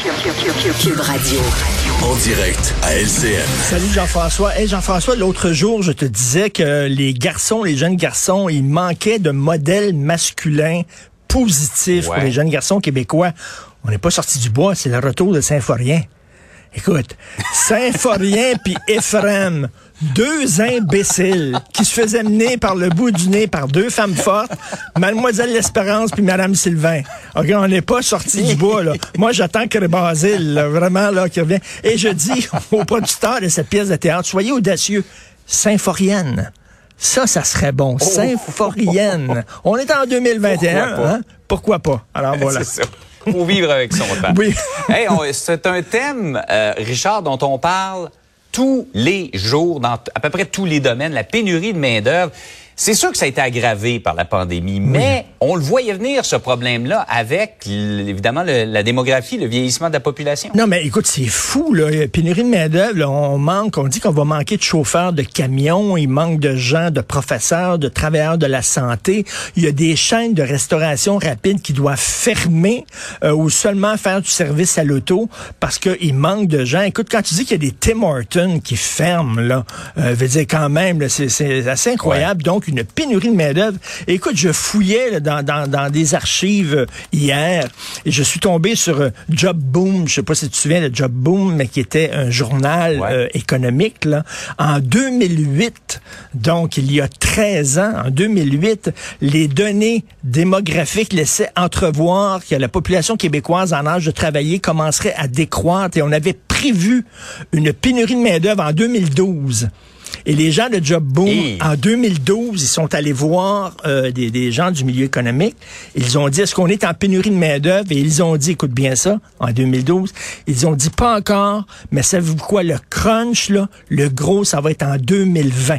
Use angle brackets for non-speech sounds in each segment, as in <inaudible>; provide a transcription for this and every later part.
Cube Radio. En direct à LCN. Salut Jean-François. Hey Jean-François, l'autre jour, je te disais que les garçons, les jeunes garçons, ils manquaient de modèles masculins positifs pour les jeunes garçons québécois. On n'est pas sorti du bois, c'est le retour de Saint-Forien. Écoute, <laughs> Saint-Forien puis Ephraim, deux imbéciles qui se faisaient mener par le bout du nez par deux femmes fortes, Mademoiselle L'Espérance puis Madame Sylvain. OK, on n'est pas sorti du bois, là. Moi, j'attends que Basile, là, vraiment, là, qui revient. Et je dis <laughs> aux producteurs de cette pièce de théâtre, soyez audacieux. Saint-Forienne. Ça, ça serait bon. Saint-Forienne. On est en 2021, Pourquoi pas? hein? Pourquoi pas? Alors <laughs> voilà. C'est ça. Faut vivre avec son temps. Oui. <laughs> hey, c'est un thème, euh, Richard, dont on parle tous les jours, dans à peu près tous les domaines, la pénurie de main-d'œuvre. C'est sûr que ça a été aggravé par la pandémie, mais on le voyait venir, ce problème-là, avec, évidemment, le- la démographie, le vieillissement de la population. Non, mais écoute, c'est fou, là. Pénurie de main-d'œuvre. On manque, on dit qu'on va manquer de chauffeurs de camions, il manque de gens, de professeurs, de travailleurs de la santé. Il y a des chaînes de restauration rapide qui doivent fermer euh, ou seulement faire du service à l'auto parce qu'il manque de gens. Écoute, quand tu dis qu'il y a des Tim Hortons qui ferment, là, euh, veut dire quand même, c'est, assez incroyable. Donc, une pénurie de main-d'œuvre. Écoute, je fouillais là, dans, dans, dans des archives euh, hier et je suis tombé sur euh, Job Boom. Je sais pas si tu te souviens de Job Boom, mais qui était un journal Ouais. euh, économique. Là. En 2008, donc il y a 13 ans, en 2008, les données démographiques laissaient entrevoir que la population québécoise en âge de travailler commencerait à décroître et on avait prévu une pénurie de main-d'œuvre en 2012. Et les gens de Job Boom, Et- en 2012, ils sont allés voir euh, des, des gens du milieu économique. Ils ont dit, est-ce qu'on est en pénurie de main-d'œuvre? Et ils ont dit, écoute bien ça, en 2012, ils ont dit pas encore, mais savez-vous quoi, le crunch, là, le gros, ça va être en 2020.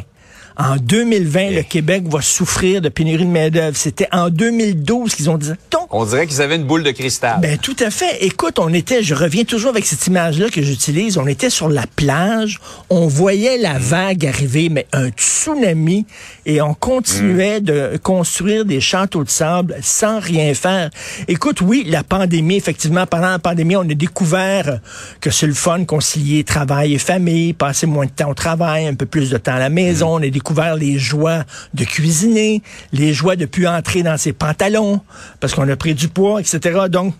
En 2020, le Québec va souffrir de pénurie de main-d'œuvre. C'était en 2012 qu'ils ont dit. On dirait qu'ils avaient une boule de cristal. ben tout à fait. Écoute, on était, je reviens toujours avec cette image-là que j'utilise. On était sur la plage, on voyait la vague arriver, mais un tsunami, et on continuait de construire des châteaux de sable sans rien faire. Écoute, oui, la pandémie, effectivement, pendant la pandémie, on a découvert que c'est le fun concilier travail et famille, passer moins de temps au travail, un peu plus de temps à la maison. On a découvert les joies de cuisiner, les joies de plus entrer dans ses pantalons parce qu'on a pris du poids, etc. Donc,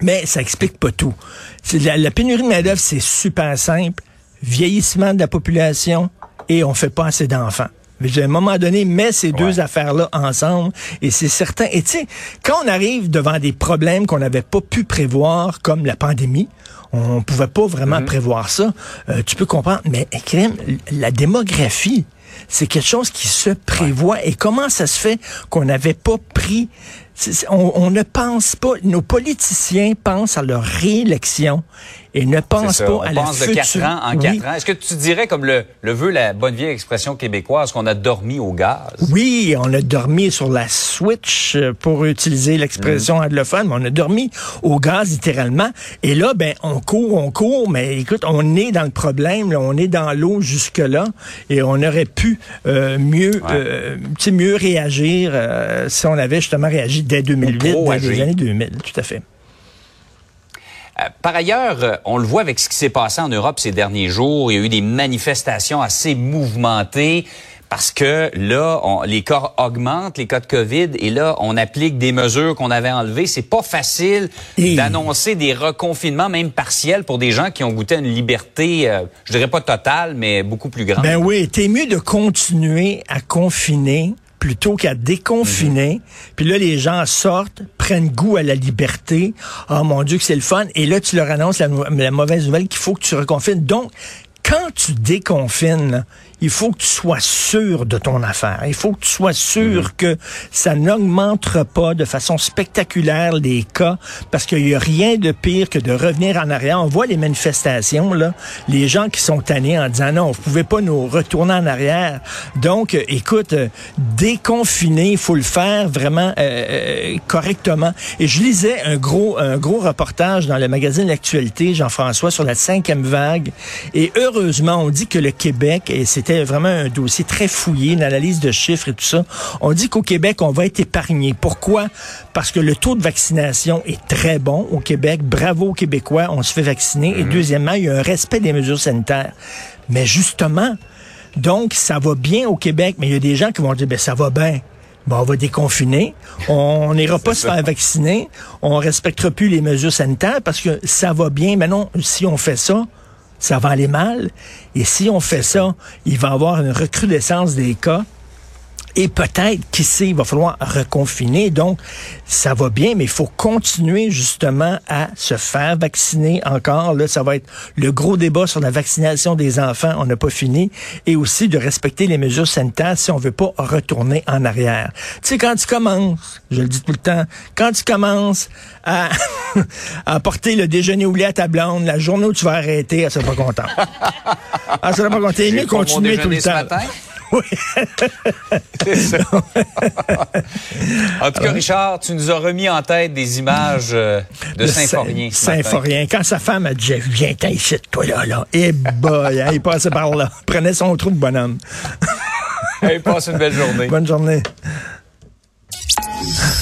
mais ça explique pas tout. La, la pénurie de main-d'œuvre, c'est super simple. Vieillissement de la population et on fait pas assez d'enfants. À un moment donné, mets ces deux affaires-là ensemble et c'est certain. Et tu sais, quand on arrive devant des problèmes qu'on n'avait pas pu prévoir, comme la pandémie, on pouvait pas vraiment prévoir ça. euh, tu peux comprendre. Mais crème, la démographie, c'est quelque chose qui se prévoit. Et comment ça se fait qu'on n'avait pas pris... On, on ne pense pas... Nos politiciens pensent à leur réélection et ne pensent pas On à la pense de future... 4 ans en 4 Oui. ans. Est-ce que tu dirais, comme le, le veut la bonne vieille expression québécoise, qu'on a dormi au gaz? Oui, on a dormi sur la Switch, euh, pour utiliser l'expression anglophone, mais on a dormi au gaz littéralement. Et là, ben, on court, on court, mais écoute, on est dans le problème, là, on est dans l'eau jusque-là, et on aurait pu euh, mieux, euh, mieux réagir euh, si on avait justement réagi dès 2008, dès les années 2000, tout à fait. Euh, Par ailleurs, euh, on le voit avec ce qui s'est passé en Europe ces derniers jours. Il y a eu des manifestations assez mouvementées parce que là, on- les cas augmentent, les cas de COVID, et là, on applique des mesures qu'on avait enlevées. C'est pas facile Et- d'annoncer des reconfinements, même partiels, pour des gens qui ont goûté à une liberté, euh, je dirais pas totale, mais beaucoup plus grande. Ben oui, t'es mieux de continuer à confiner plutôt qu'à déconfiner. Puis là, les gens sortent, prennent goût à la liberté. Oh mon Dieu, que c'est le fun. Et là, tu leur annonces la, mauvaise nouvelle qu'il faut que tu reconfines. Donc, quand tu déconfines, il faut que tu sois sûr de ton affaire. Il faut que tu sois sûr que ça n'augmentera pas de façon spectaculaire les cas, parce qu'il n'y a rien de pire que de revenir en arrière. On voit les manifestations, là, les gens qui sont tannés en disant non, vous pouvez pas nous retourner en arrière. Donc, euh, écoute, euh, déconfiner, il faut le faire vraiment euh, euh, correctement. Et je lisais un gros, un gros reportage dans le magazine L'actualité, Jean-François, sur la cinquième vague. Et heureusement, on dit que le Québec, et c'est c'était vraiment un dossier très fouillé, une analyse de chiffres et tout ça. On dit qu'au Québec, on va être épargné. Pourquoi? Parce que le taux de vaccination est très bon au Québec. Bravo aux Québécois, on se fait vacciner. Et mhm. deuxièmement, il y a un respect des mesures sanitaires. Mais justement, donc, ça va bien au Québec, mais il y a des gens qui vont dire, ben, ça va bien. Bon, on va déconfiner. On n'ira pas se faire vacciner. On respectera plus les mesures sanitaires parce que ça va bien. Mais non, si on fait ça, ça va aller mal. Et si on fait ça, il va y avoir une recrudescence des cas. Et peut-être, qui sait, il va falloir reconfiner. Donc, ça va bien, mais il faut continuer justement à se faire vacciner encore. Là, ça va être le gros débat sur la vaccination des enfants. On n'a pas fini. Et aussi de respecter les mesures sanitaires si on veut pas retourner en arrière. Tu sais, quand tu commences, je le dis tout le temps, quand tu commences à, <laughs> à porter le déjeuner oublié à ta blonde, la journée où tu vas arrêter, elle sera pas contente. elle sera pas contente. mieux continuer tout le temps. Oui. <laughs> en tout cas, Richard, tu nous as remis en tête des images euh, de Saint-Forien. Saint-Forien. Quand sa femme a dit Viens ici, toi là, là. Et eh boy, il passait par là. Prenait son trou bonhomme. hey, passe une belle journée. Bonne journée.